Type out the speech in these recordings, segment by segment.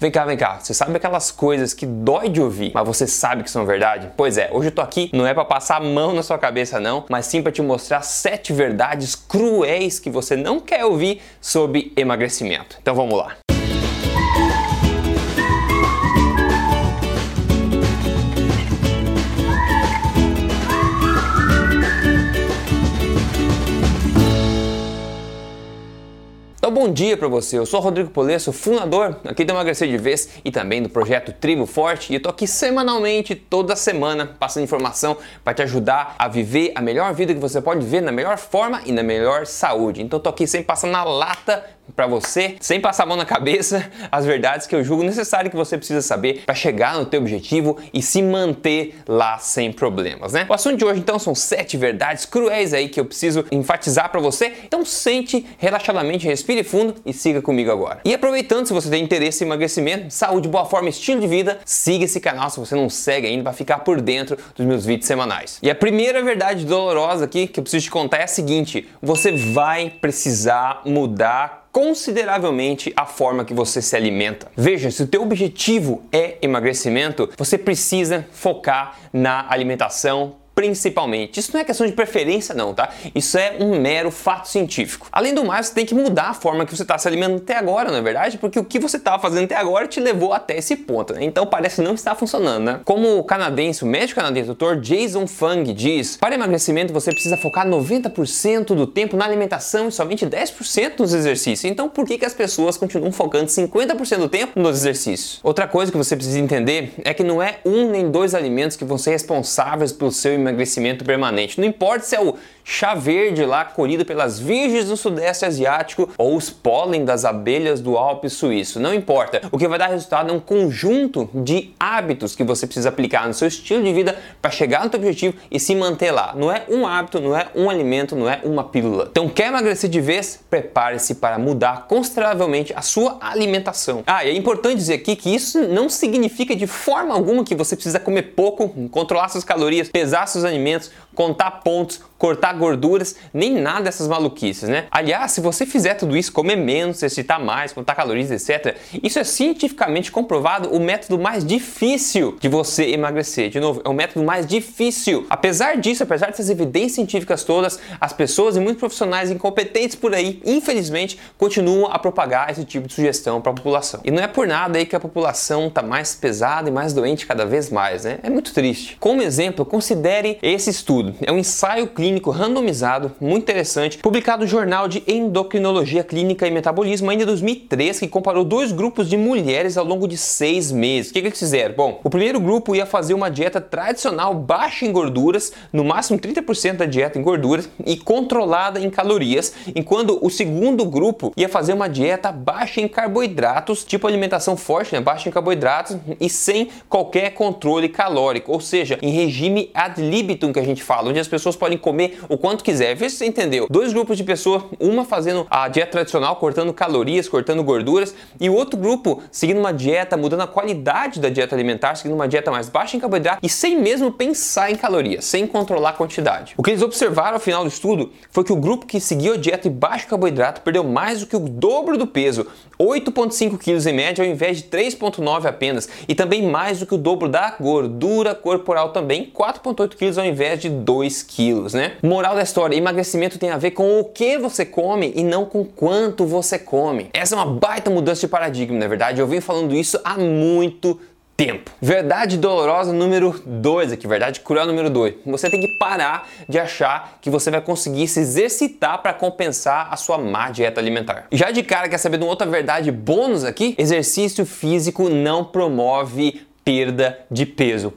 Vem cá, vem cá. Você sabe aquelas coisas que dói de ouvir, mas você sabe que são verdade? Pois é, hoje eu tô aqui não é para passar a mão na sua cabeça não, mas sim para te mostrar sete verdades cruéis que você não quer ouvir sobre emagrecimento. Então vamos lá. Então, bom dia para você. Eu sou Rodrigo Polesso, fundador aqui do Emagrecer de Vez e também do projeto Tribo Forte. E eu tô aqui semanalmente, toda semana, passando informação para te ajudar a viver a melhor vida que você pode viver na melhor forma e na melhor saúde. Então, tô aqui sempre passando na lata para você, sem passar a mão na cabeça, as verdades que eu julgo necessário que você precisa saber para chegar no teu objetivo e se manter lá sem problemas, né? O assunto de hoje então são sete verdades cruéis aí que eu preciso enfatizar para você. Então sente relaxadamente, respire fundo e siga comigo agora. E aproveitando, se você tem interesse em emagrecimento, saúde, boa forma, estilo de vida, siga esse canal se você não segue ainda para ficar por dentro dos meus vídeos semanais. E a primeira verdade dolorosa aqui que eu preciso te contar é a seguinte: você vai precisar mudar consideravelmente a forma que você se alimenta. Veja, se o teu objetivo é emagrecimento, você precisa focar na alimentação principalmente. Isso não é questão de preferência, não, tá? Isso é um mero fato científico. Além do mais, você tem que mudar a forma que você está se alimentando até agora, não é verdade? Porque o que você estava fazendo até agora te levou até esse ponto, né? Então parece não estar funcionando, né? Como o canadense, o médico canadense, Dr. Jason Fung diz, para emagrecimento você precisa focar 90% do tempo na alimentação e somente 10% nos exercícios. Então por que, que as pessoas continuam focando 50% do tempo nos exercícios? Outra coisa que você precisa entender é que não é um nem dois alimentos que vão ser responsáveis pelo seu emagrecimento emagrecimento permanente. Não importa se é o chá verde lá colhido pelas virgens do sudeste asiático ou os pólen das abelhas do Alpe suíço, não importa. O que vai dar resultado é um conjunto de hábitos que você precisa aplicar no seu estilo de vida para chegar no seu objetivo e se manter lá. Não é um hábito, não é um alimento, não é uma pílula. Então quer emagrecer de vez? Prepare-se para mudar consideravelmente a sua alimentação. Ah, e é importante dizer aqui que isso não significa de forma alguma que você precisa comer pouco, controlar suas calorias, pesar seus alimentos, contar pontos, cortar gorduras, nem nada dessas maluquices, né? Aliás, se você fizer tudo isso, comer menos, exercitar mais, contar calorias, etc., isso é cientificamente comprovado o método mais difícil de você emagrecer. De novo, é o método mais difícil. Apesar disso, apesar dessas evidências científicas todas, as pessoas e muitos profissionais incompetentes por aí, infelizmente, continuam a propagar esse tipo de sugestão para a população. E não é por nada aí que a população está mais pesada e mais doente cada vez mais, né? É muito triste. Como exemplo, considere esse estudo. É um ensaio clínico randomizado, muito interessante, publicado no Jornal de Endocrinologia Clínica e Metabolismo ainda em 2003, que comparou dois grupos de mulheres ao longo de seis meses. O que, que eles fizeram? Bom, o primeiro grupo ia fazer uma dieta tradicional baixa em gorduras, no máximo 30% da dieta em gorduras e controlada em calorias, enquanto o segundo grupo ia fazer uma dieta baixa em carboidratos, tipo alimentação forte, né? baixa em carboidratos e sem qualquer controle calórico, ou seja, em regime ad libitum que a gente fala, onde as pessoas podem comer comer o quanto quiser. Vê se você entendeu. Dois grupos de pessoas, uma fazendo a dieta tradicional, cortando calorias, cortando gorduras, e o outro grupo seguindo uma dieta, mudando a qualidade da dieta alimentar, seguindo uma dieta mais baixa em carboidrato e sem mesmo pensar em calorias, sem controlar a quantidade. O que eles observaram ao final do estudo foi que o grupo que seguiu a dieta de baixo carboidrato perdeu mais do que o dobro do peso, 8,5 quilos em média, ao invés de 3,9 apenas, e também mais do que o dobro da gordura corporal também, 4,8 quilos ao invés de 2 quilos, né? Moral da história: emagrecimento tem a ver com o que você come e não com quanto você come. Essa é uma baita mudança de paradigma, na é verdade. Eu venho falando isso há muito tempo. Verdade dolorosa número 2 aqui, verdade cruel número 2. Você tem que parar de achar que você vai conseguir se exercitar para compensar a sua má dieta alimentar. Já de cara, quer saber de uma outra verdade bônus aqui? Exercício físico não promove perda de peso.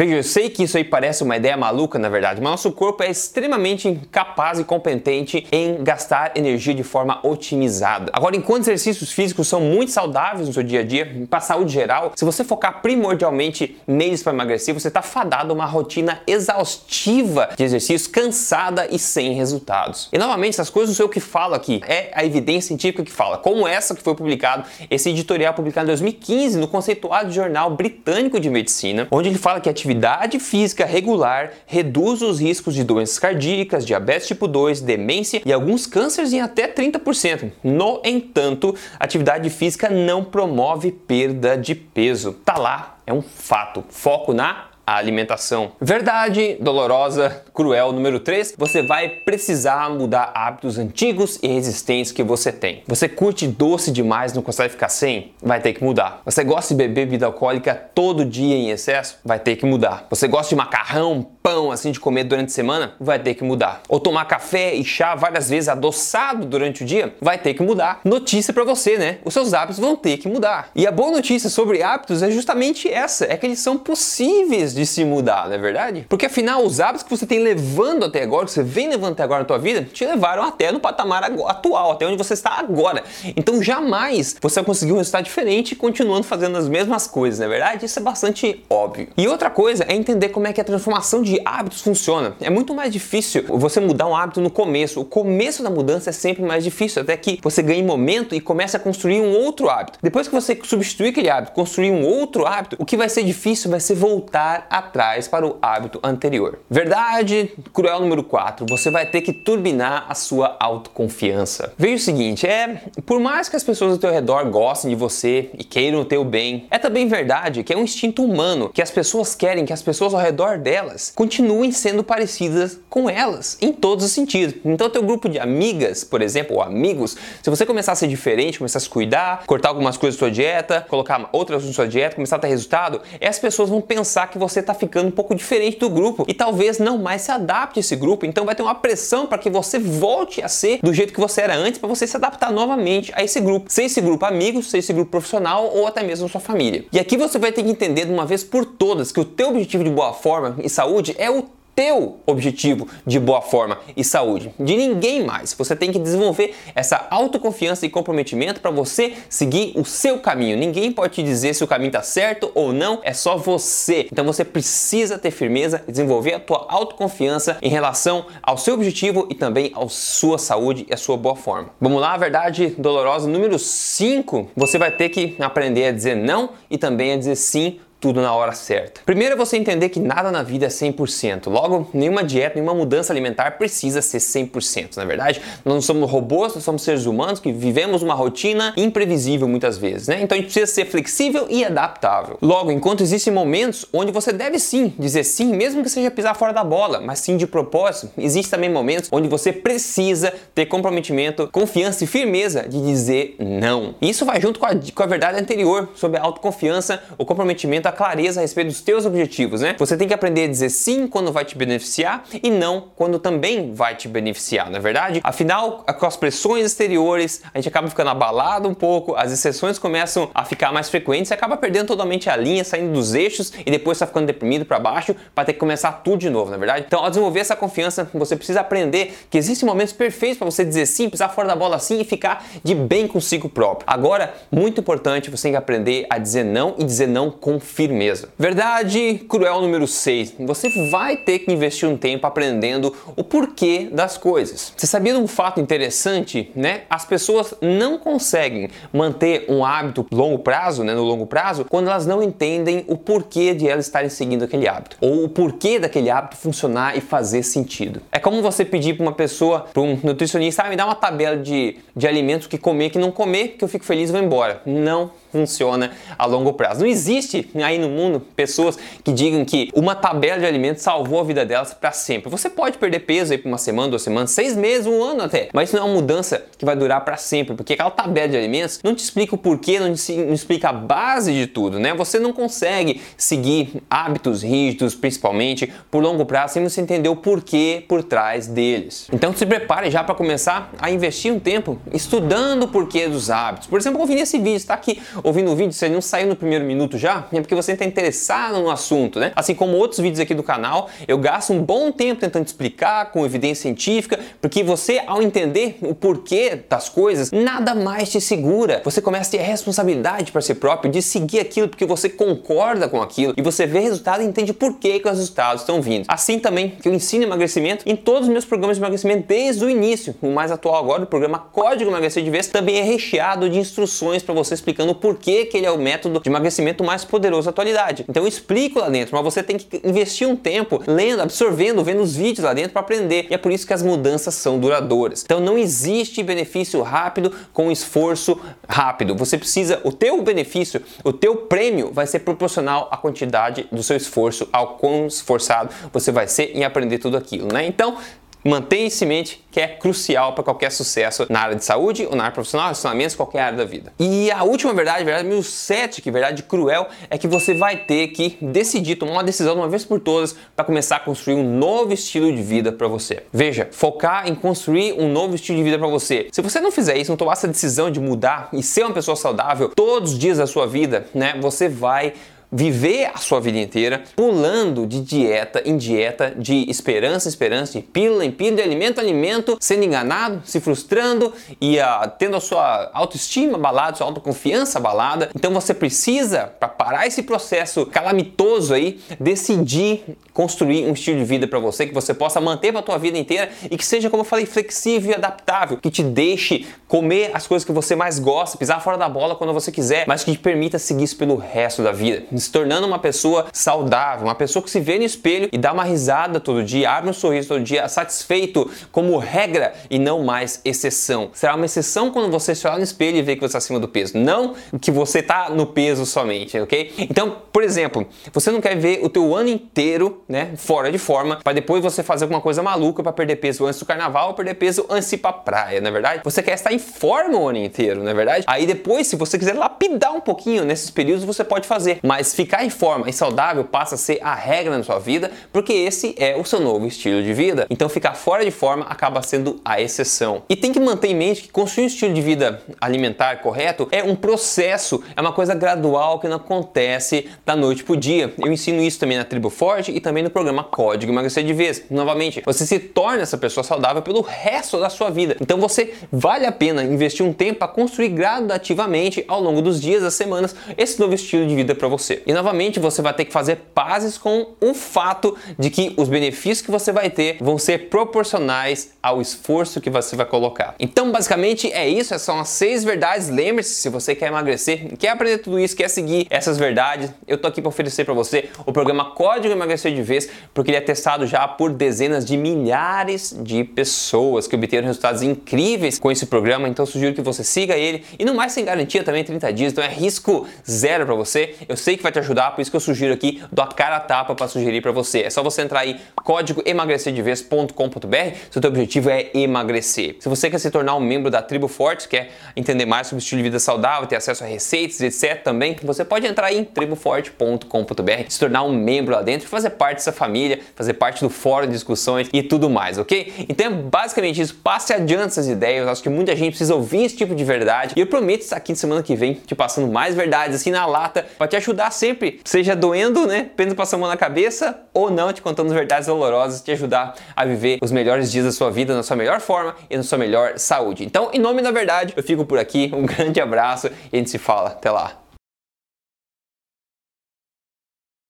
Veja, eu sei que isso aí parece uma ideia maluca, na verdade, mas nosso corpo é extremamente capaz e competente em gastar energia de forma otimizada. Agora, enquanto exercícios físicos são muito saudáveis no seu dia a dia, para a saúde geral, se você focar primordialmente neles para emagrecer, você está fadado a uma rotina exaustiva de exercícios, cansada e sem resultados. E novamente, essas coisas não sou eu que falo aqui, é a evidência científica que fala, como essa que foi publicado, esse editorial publicado em 2015 no conceituado jornal britânico de medicina, onde ele fala que a atividade física regular reduz os riscos de doenças cardíacas, diabetes tipo 2, demência e alguns cânceres em até 30%. No entanto, atividade física não promove perda de peso. Tá lá, é um fato. Foco na a alimentação. Verdade dolorosa, cruel número 3, você vai precisar mudar hábitos antigos e resistentes que você tem. Você curte doce demais, não consegue ficar sem? Vai ter que mudar. Você gosta de beber bebida alcoólica todo dia em excesso? Vai ter que mudar. Você gosta de macarrão, pão assim de comer durante a semana? Vai ter que mudar. Ou tomar café e chá várias vezes adoçado durante o dia? Vai ter que mudar. Notícia para você, né? Os seus hábitos vão ter que mudar. E a boa notícia sobre hábitos é justamente essa, é que eles são possíveis de se mudar, não é verdade? Porque afinal, os hábitos que você tem levando até agora, que você vem levando até agora na tua vida, te levaram até no patamar atual, até onde você está agora. Então jamais você vai conseguir um resultado diferente continuando fazendo as mesmas coisas, não é verdade? Isso é bastante óbvio. E outra coisa é entender como é que a transformação de hábitos funciona. É muito mais difícil você mudar um hábito no começo. O começo da mudança é sempre mais difícil, até que você ganhe momento e comece a construir um outro hábito. Depois que você substituir aquele hábito, construir um outro hábito, o que vai ser difícil vai ser voltar atrás para o hábito anterior. Verdade cruel número 4, você vai ter que turbinar a sua autoconfiança. Veja o seguinte, é, por mais que as pessoas ao teu redor gostem de você e queiram o teu bem, é também verdade que é um instinto humano que as pessoas querem que as pessoas ao redor delas continuem sendo parecidas com elas em todos os sentidos. Então, teu grupo de amigas, por exemplo, ou amigos, se você começar a ser diferente, começar a se cuidar, cortar algumas coisas da sua dieta, colocar outras na sua dieta, começar a ter resultado, as pessoas vão pensar que você está ficando um pouco diferente do grupo e talvez não mais se adapte a esse grupo. Então vai ter uma pressão para que você volte a ser do jeito que você era antes, para você se adaptar novamente a esse grupo. Seja esse grupo amigo, seja esse grupo profissional ou até mesmo sua família. E aqui você vai ter que entender de uma vez por todas que o teu objetivo de boa forma e saúde é o teu objetivo de boa forma e saúde, de ninguém mais. Você tem que desenvolver essa autoconfiança e comprometimento para você seguir o seu caminho. Ninguém pode te dizer se o caminho está certo ou não, é só você. Então você precisa ter firmeza desenvolver a tua autoconfiança em relação ao seu objetivo e também à sua saúde e à sua boa forma. Vamos lá, a verdade dolorosa número 5. Você vai ter que aprender a dizer não e também a dizer sim tudo na hora certa. Primeiro é você entender que nada na vida é 100%. Logo, nenhuma dieta, nenhuma mudança alimentar precisa ser 100%. Na verdade, nós não somos robôs, nós somos seres humanos que vivemos uma rotina imprevisível muitas vezes, né? Então a gente precisa ser flexível e adaptável. Logo, enquanto existem momentos onde você deve sim dizer sim, mesmo que seja pisar fora da bola, mas sim de propósito, existem também momentos onde você precisa ter comprometimento, confiança e firmeza de dizer não. Isso vai junto com a, com a verdade anterior sobre a autoconfiança, o comprometimento muita clareza a respeito dos teus objetivos, né? Você tem que aprender a dizer sim quando vai te beneficiar e não quando também vai te beneficiar, não é verdade? Afinal, com as pressões exteriores, a gente acaba ficando abalado um pouco, as exceções começam a ficar mais frequentes acaba perdendo totalmente a linha, saindo dos eixos e depois está ficando deprimido para baixo para ter que começar tudo de novo, não é verdade? Então, ao desenvolver essa confiança, você precisa aprender que existem momentos perfeitos para você dizer sim, pisar fora da bola assim e ficar de bem consigo próprio. Agora, muito importante, você tem que aprender a dizer não e dizer não com firmeza. Verdade cruel número 6. Você vai ter que investir um tempo aprendendo o porquê das coisas. Você sabia de um fato interessante, né? As pessoas não conseguem manter um hábito longo prazo, né, no longo prazo, quando elas não entendem o porquê de elas estarem seguindo aquele hábito ou o porquê daquele hábito funcionar e fazer sentido. É como você pedir para uma pessoa, para um nutricionista, ah, me dá uma tabela de, de alimentos que comer que não comer, que eu fico feliz e vou embora. Não funciona a longo prazo. Não existe aí no mundo pessoas que digam que uma tabela de alimentos salvou a vida delas para sempre. Você pode perder peso aí por uma semana, duas semanas, seis meses, um ano até, mas isso não é uma mudança que vai durar para sempre, porque aquela tabela de alimentos não te explica o porquê, não te não explica a base de tudo, né? Você não consegue seguir hábitos rígidos, principalmente por longo prazo, sem você entender o porquê por trás deles. Então se prepare já para começar a investir um tempo estudando o porquê dos hábitos. Por exemplo, ouvindo esse vídeo, está aqui ouvindo o vídeo, você não saiu no primeiro minuto já, é porque você está interessado no assunto, né? Assim como outros vídeos aqui do canal, eu gasto um bom tempo tentando explicar com evidência científica, porque você, ao entender o porquê das coisas, nada mais te segura. Você começa a ter a responsabilidade para si próprio de seguir aquilo porque você concorda com aquilo e você vê resultado e entende por que, que os resultados estão vindo. Assim também que eu ensino emagrecimento em todos os meus programas de emagrecimento desde o início. O mais atual agora, o programa Código Emagrecer de Vez, também é recheado de instruções para você explicando por por que, que ele é o método de emagrecimento mais poderoso da atualidade. Então eu explico lá dentro, mas você tem que investir um tempo lendo, absorvendo, vendo os vídeos lá dentro para aprender. E é por isso que as mudanças são duradouras. Então não existe benefício rápido com esforço rápido. Você precisa, o teu benefício, o teu prêmio vai ser proporcional à quantidade do seu esforço, ao quão esforçado você vai ser em aprender tudo aquilo, né? Então, Mantenha isso em mente que é crucial para qualquer sucesso na área de saúde ou na área profissional, relacionamentos, qualquer área da vida. E a última verdade, verdade número 7, que verdade cruel, é que você vai ter que decidir, tomar uma decisão de uma vez por todas para começar a construir um novo estilo de vida para você. Veja, focar em construir um novo estilo de vida para você. Se você não fizer isso, não tomar essa decisão de mudar e ser uma pessoa saudável todos os dias da sua vida, né, você vai viver a sua vida inteira pulando de dieta em dieta, de esperança em esperança, de pílula em pílula, de alimento em alimento, sendo enganado, se frustrando e uh, tendo a sua autoestima abalada, sua autoconfiança abalada. Então você precisa, para parar esse processo calamitoso aí, decidir construir um estilo de vida para você que você possa manter para a tua vida inteira e que seja, como eu falei, flexível e adaptável, que te deixe comer as coisas que você mais gosta, pisar fora da bola quando você quiser, mas que te permita seguir isso pelo resto da vida se tornando uma pessoa saudável, uma pessoa que se vê no espelho e dá uma risada todo dia, abre um sorriso todo dia, satisfeito como regra e não mais exceção. Será uma exceção quando você se olhar no espelho e ver que você está acima do peso, não que você está no peso somente, ok? Então, por exemplo, você não quer ver o teu ano inteiro, né, fora de forma, para depois você fazer alguma coisa maluca para perder peso antes do carnaval ou perder peso antes de ir pra praia, não é verdade? Você quer estar em forma o ano inteiro, não é verdade? Aí depois, se você quiser lapidar um pouquinho nesses períodos, você pode fazer, mas ficar em forma e saudável passa a ser a regra na sua vida, porque esse é o seu novo estilo de vida. Então ficar fora de forma acaba sendo a exceção. E tem que manter em mente que construir um estilo de vida alimentar correto é um processo, é uma coisa gradual que não acontece da noite pro dia. Eu ensino isso também na Tribo Forte e também no programa Código Emagrecer de Vez. Novamente, você se torna essa pessoa saudável pelo resto da sua vida. Então você vale a pena investir um tempo a construir gradativamente ao longo dos dias, das semanas, esse novo estilo de vida para você. E novamente você vai ter que fazer pazes com o fato de que os benefícios que você vai ter vão ser proporcionais ao esforço que você vai colocar. Então, basicamente é isso, essas são as seis verdades. Lembre-se, se você quer emagrecer, quer aprender tudo isso, quer seguir essas verdades, eu tô aqui para oferecer para você o programa Código Emagrecer de Vez, porque ele é testado já por dezenas de milhares de pessoas que obteram resultados incríveis com esse programa. Então, sugiro que você siga ele e não mais sem garantia também 30 dias, então é risco zero para você. Eu sei que vai te ajudar, por isso que eu sugiro aqui, dou a cara a tapa para sugerir para você. É só você entrar aí, código emagrecerdevez.com.br, se o teu objetivo é emagrecer. Se você quer se tornar um membro da Tribo Forte, quer entender mais sobre estilo de vida saudável, ter acesso a receitas, etc. também, você pode entrar aí em triboforte.com.br, se tornar um membro lá dentro, fazer parte dessa família, fazer parte do fórum de discussões e tudo mais, ok? Então é basicamente isso, passe adiante essas ideias, acho que muita gente precisa ouvir esse tipo de verdade e eu prometo estar aqui semana que vem te passando mais verdades assim na lata para te ajudar sempre, seja doendo, né? Pena passar a mão na cabeça ou não, te contando verdades dolorosas, te ajudar a viver os melhores dias da sua vida na sua melhor forma e na sua melhor saúde. Então, em nome da verdade, eu fico por aqui. Um grande abraço e a gente se fala. Até lá.